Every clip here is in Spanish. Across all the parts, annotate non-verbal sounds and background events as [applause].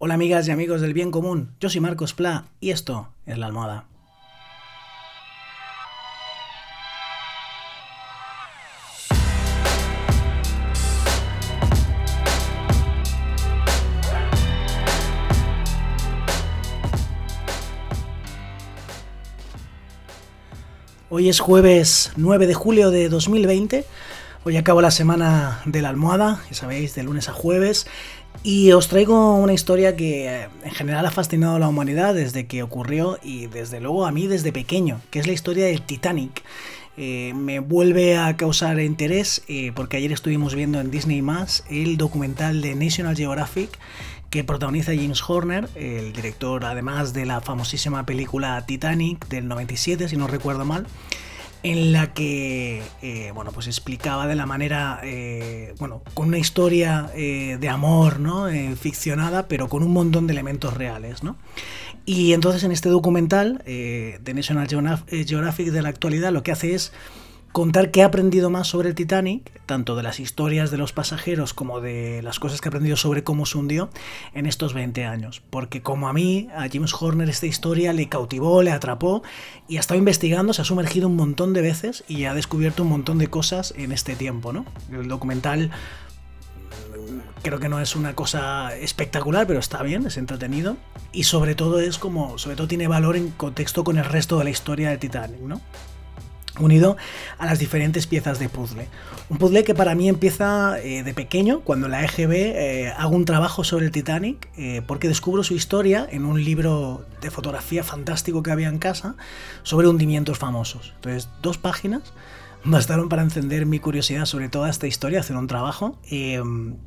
Hola amigas y amigos del bien común, yo soy Marcos Pla y esto es La Almohada. Hoy es jueves 9 de julio de 2020. Hoy acabo la semana de la almohada, ya sabéis, de lunes a jueves. Y os traigo una historia que eh, en general ha fascinado a la humanidad desde que ocurrió y desde luego a mí desde pequeño, que es la historia del Titanic. Eh, me vuelve a causar interés eh, porque ayer estuvimos viendo en Disney el documental de National Geographic que protagoniza James Horner, el director además de la famosísima película Titanic del 97, si no recuerdo mal en la que eh, bueno pues explicaba de la manera eh, bueno con una historia eh, de amor no ficcionada pero con un montón de elementos reales no y entonces en este documental de National Geographic de la actualidad lo que hace es contar qué he aprendido más sobre el Titanic, tanto de las historias de los pasajeros como de las cosas que he aprendido sobre cómo se hundió en estos 20 años. Porque como a mí, a James Horner esta historia le cautivó, le atrapó y ha estado investigando, se ha sumergido un montón de veces y ha descubierto un montón de cosas en este tiempo. ¿no? El documental creo que no es una cosa espectacular, pero está bien, es entretenido y sobre todo es como, sobre todo tiene valor en contexto con el resto de la historia de Titanic, ¿no? Unido a las diferentes piezas de puzzle. Un puzzle que para mí empieza eh, de pequeño, cuando la EGB eh, hago un trabajo sobre el Titanic, eh, porque descubro su historia en un libro de fotografía fantástico que había en casa sobre hundimientos famosos. Entonces, dos páginas [laughs] bastaron para encender mi curiosidad sobre toda esta historia, hacer un trabajo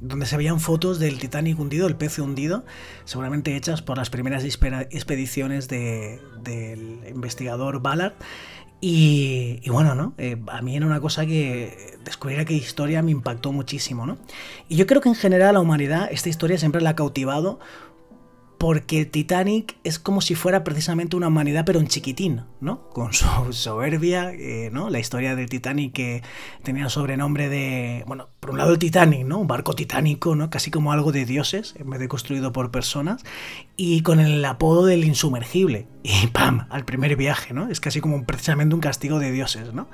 donde se veían fotos del Titanic hundido, el pez hundido, seguramente hechas por las primeras expediciones del investigador Ballard y, bueno, ¿no? Eh, a mí era una cosa que descubrir aquella historia me impactó muchísimo, ¿no? Y yo creo que en general la humanidad esta historia siempre la ha cautivado porque el Titanic es como si fuera precisamente una humanidad pero en chiquitín, ¿no? Con [laughs] su soberbia, eh, ¿no? La historia del Titanic que tenía el sobrenombre de, bueno, por un lado el Titanic, ¿no? Un barco titánico, ¿no? Casi como algo de dioses, en vez de construido por personas, y con el apodo del insumergible, [laughs] y ¡pam! al primer viaje, ¿no? Es casi como precisamente un castigo de dioses, ¿no?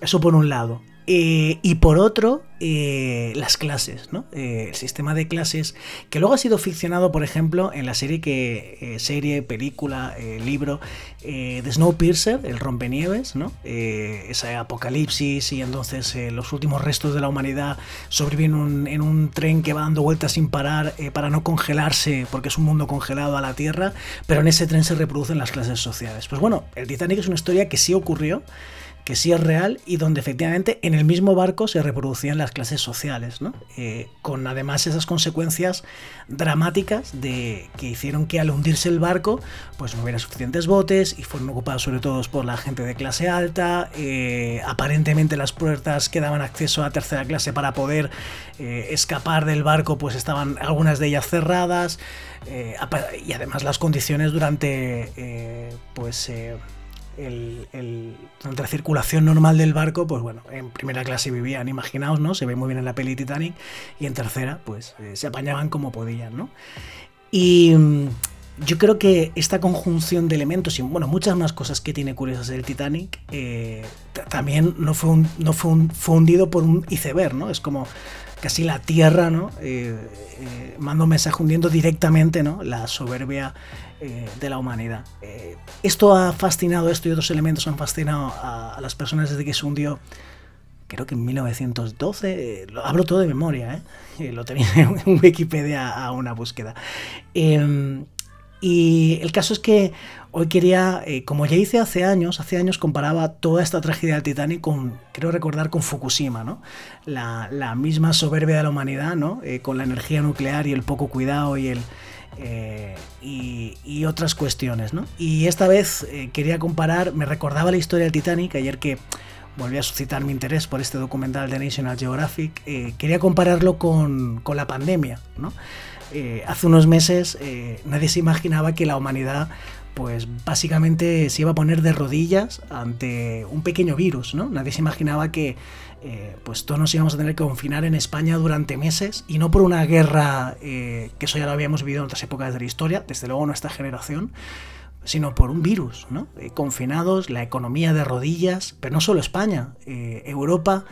eso por un lado. Eh, y por otro, eh, las clases, ¿no? Eh, el sistema de clases que luego ha sido ficcionado, por ejemplo, en la serie que serie, película, libro de Snowpiercer, el rompenieves, ¿no? ese apocalipsis y entonces los últimos restos de la humanidad sobreviven en un tren que va dando vueltas sin parar para no congelarse, porque es un mundo congelado a la Tierra, pero en ese tren se reproducen las clases sociales. Pues bueno, el Titanic es una historia que sí ocurrió que sí es real y donde efectivamente en el mismo barco se reproducían las clases sociales, ¿no? Eh, con además esas consecuencias dramáticas de que hicieron que al hundirse el barco pues no hubiera suficientes botes y fueron ocupados sobre todo por la gente de clase alta, eh, aparentemente las puertas que daban acceso a tercera clase para poder eh, escapar del barco pues estaban algunas de ellas cerradas y además las condiciones durante pues el, el, la circulación normal del barco, pues bueno, en primera clase vivían, imaginaos, ¿no? Se ve muy bien en la peli Titanic, y en tercera, pues eh, se apañaban como podían, ¿no? Y mm, yo creo que esta conjunción de elementos y bueno, muchas más cosas que tiene curiosas el Titanic, eh, también no fue, un, no fue, un, fue hundido por un iceberg, ¿no? Es como casi la tierra, ¿no? Eh, eh, manda mensaje hundiendo directamente, ¿no? La soberbia eh, de la humanidad. esto ha fascinado, esto y otros elementos han fascinado a, las personas desde que se hundió, creo que en 1912, lo, hablo todo de memoria, lo tenía [laughs] en Wikipedia a una búsqueda. Y el caso es que hoy quería, eh, como ya hice hace años, hace años comparaba toda esta tragedia del Titanic con, creo recordar, con Fukushima, ¿no? La, misma soberbia de la humanidad, ¿no? Eh, con la energía nuclear y el poco cuidado y el... Eh, y, otras cuestiones, ¿no? Y esta vez quería comparar, me recordaba la historia del Titanic, ayer que volví a suscitar mi interés por este documental de National Geographic, quería compararlo con, con la pandemia, ¿no? eh, hace unos meses eh, nadie se imaginaba que la humanidad pues básicamente se iba a poner de rodillas ante un pequeño virus, ¿no? Nadie se imaginaba que eh, pues todos nos íbamos a tener que confinar en España durante meses y no por una guerra que eso ya lo habíamos vivido en otras épocas de la historia, desde luego nuestra generación, sino por un virus, ¿no? confinados, la economía de rodillas, pero no solo España, Europa,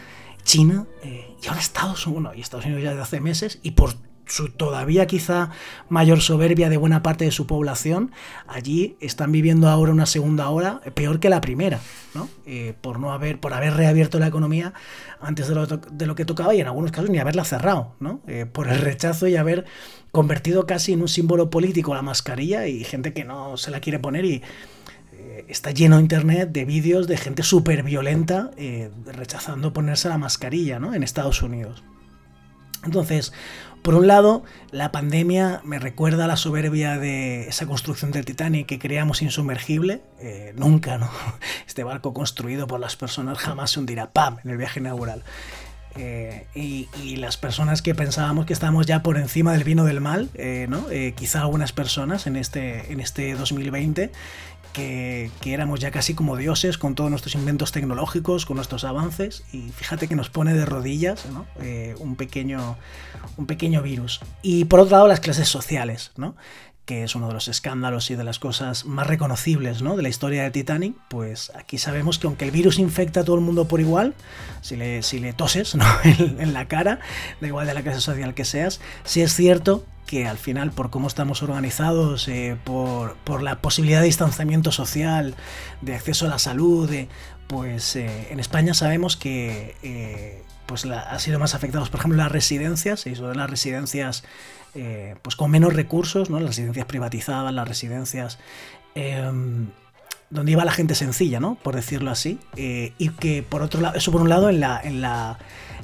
China y ahora Estados Unidos, y Estados Unidos ya de hace meses, y por su todavía quizá mayor soberbia de buena parte de su población, allí están viviendo ahora una segunda hora peor que la primera, ¿no? Eh, por no haber, por haber reabierto la economía antes de lo, de lo que tocaba y en algunos casos ni haberla cerrado, ¿no? Eh, por el rechazo y haber convertido casi en un símbolo político la mascarilla y gente que no se la quiere poner y eh, está lleno internet de vídeos de gente súper violenta rechazando ponerse la mascarilla, ¿no? En Estados Unidos. Entonces, por un lado, la pandemia me recuerda a la soberbia de esa construcción del Titanic que creamos insumergible. Eh, nunca, ¿no? [laughs] Este barco construido por las personas jamás se hundirá, ¡pam!, en el viaje inaugural. Eh, y, las personas que pensábamos que estábamos ya por encima del vino del mal, eh, ¿no? quizá algunas personas en este, en este 2020 que, éramos ya casi como dioses con todos nuestros inventos tecnológicos, con nuestros avances, y fíjate que nos pone de rodillas eh, un, pequeño, un pequeño virus. Y por otro lado, las clases sociales, ¿no? que es uno de los escándalos y de las cosas más reconocibles ¿no? de la historia de Titanic, pues aquí sabemos que aunque el virus infecta a todo el mundo por igual, si le, si le toses ¿no? [laughs] en, la cara, da igual de la clase social que seas, sí es cierto que al final, por cómo estamos organizados, eh, por, la posibilidad de distanciamiento social, de acceso a la salud, pues eh, en España sabemos que eh, pues ha sido más afectados, por ejemplo, las residencias, y las residencias pues con menos recursos, ¿no? las residencias privatizadas, las residencias em, donde iba la gente sencilla, ¿no? por decirlo así, eh, y que por otro lado, eso por un lado, en la, en la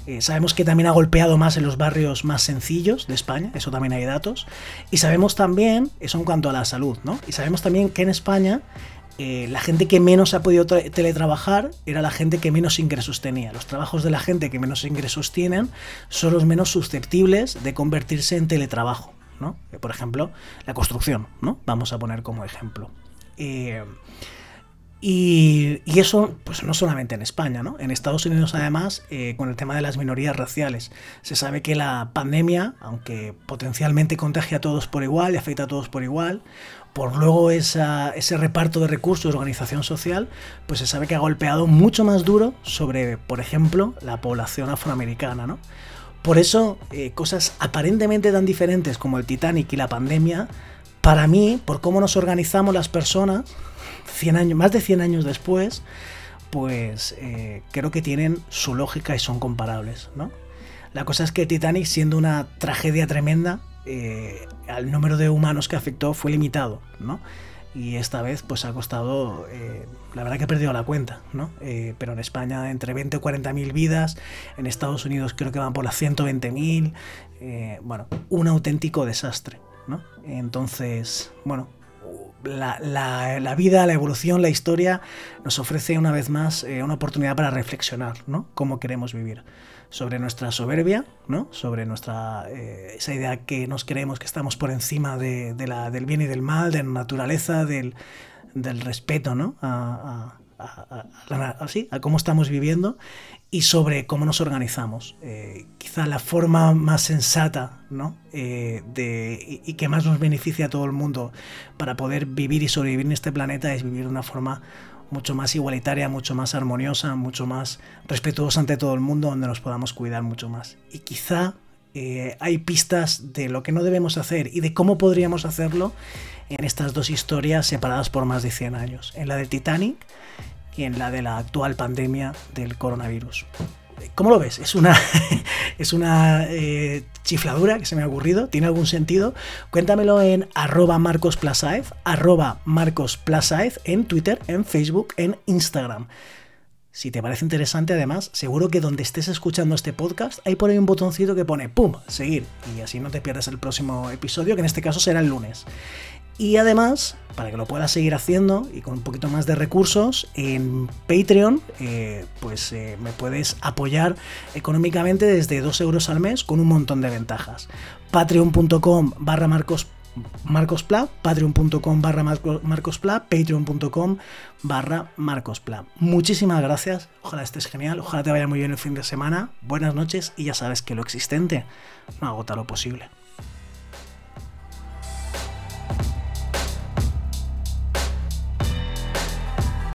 eh, sabemos que también ha golpeado más en los barrios más sencillos de España, eso también hay datos, y sabemos también, eso en cuanto a la salud, ¿no? y sabemos también que en España eh, la gente que menos ha podido teletrabajar era la gente que menos ingresos tenía. Los trabajos de la gente que menos ingresos tienen son los menos susceptibles de convertirse en teletrabajo. ¿no? Por ejemplo, la construcción, ¿no? Vamos a poner como ejemplo. Eh, y, eso, pues no solamente en España, ¿no? En Estados Unidos, además, con el tema de las minorías raciales, se sabe que la pandemia, aunque potencialmente contagia a todos por igual y afecta a todos por igual, por luego ese reparto de recursos organización social, pues se sabe que ha golpeado mucho más duro sobre, por ejemplo, la población afroamericana, ¿no? Por eso, eh, cosas aparentemente tan diferentes como el Titanic y la pandemia, para mí, por cómo nos organizamos las personas, 100 años, más de 100 años después, pues eh, creo que tienen su lógica y son comparables, ¿no? La cosa es que Titanic, siendo una tragedia tremenda, eh, al número de humanos que afectó fue limitado, ¿no? Y esta vez pues ha costado, eh, la verdad que he perdido la cuenta, ¿no? Eh, pero en España entre 20 o 40 mil vidas, en Estados Unidos creo que van por las 120 mil, bueno, un auténtico desastre, ¿no? Entonces, bueno, la, la, vida, la evolución, la historia nos ofrece una vez más una oportunidad para reflexionar, ¿no? Cómo queremos vivir sobre nuestra soberbia, ¿no? sobre nuestra, eh, esa idea que nos creemos que estamos por encima de, la, del bien y del mal, de la naturaleza, del, del respeto ¿no? a, a, a, cómo estamos viviendo y sobre cómo nos organizamos. Eh, quizá la forma más sensata ¿no? Eh, de, y, que más nos beneficia a todo el mundo para poder vivir y sobrevivir en este planeta es vivir de una forma mucho más igualitaria, mucho más armoniosa, mucho más respetuosa ante todo el mundo, donde nos podamos cuidar mucho más. Y quizá eh, hay pistas de lo que no debemos hacer y de cómo podríamos hacerlo en estas dos historias separadas por más de 100 años, en la del Titanic y en la de la actual pandemia del coronavirus. ¿Cómo lo ves? Es una, [laughs] es una eh, chifladura que se me ha ocurrido. ¿Tiene algún sentido? Cuéntamelo en arroba marcosplasaez, arroba marcosplasaez en Twitter, en Facebook, en Instagram. Si te parece interesante, además, seguro que donde estés escuchando este podcast, hay por ahí un botoncito que pone ¡pum! seguir. Y así no te pierdes el próximo episodio, que en este caso será el lunes. Y además, para que lo puedas seguir haciendo y con un poquito más de recursos, en Patreon, eh, pues eh, me puedes apoyar económicamente desde 2 euros al mes con un montón de ventajas. Patreon.com barra Marcos marcospla, patreon.com barra marcospla, patreon.com barra marcospla. Muchísimas gracias, ojalá estés genial, ojalá te vaya muy bien el fin de semana, buenas noches y ya sabes que lo existente no agota lo posible.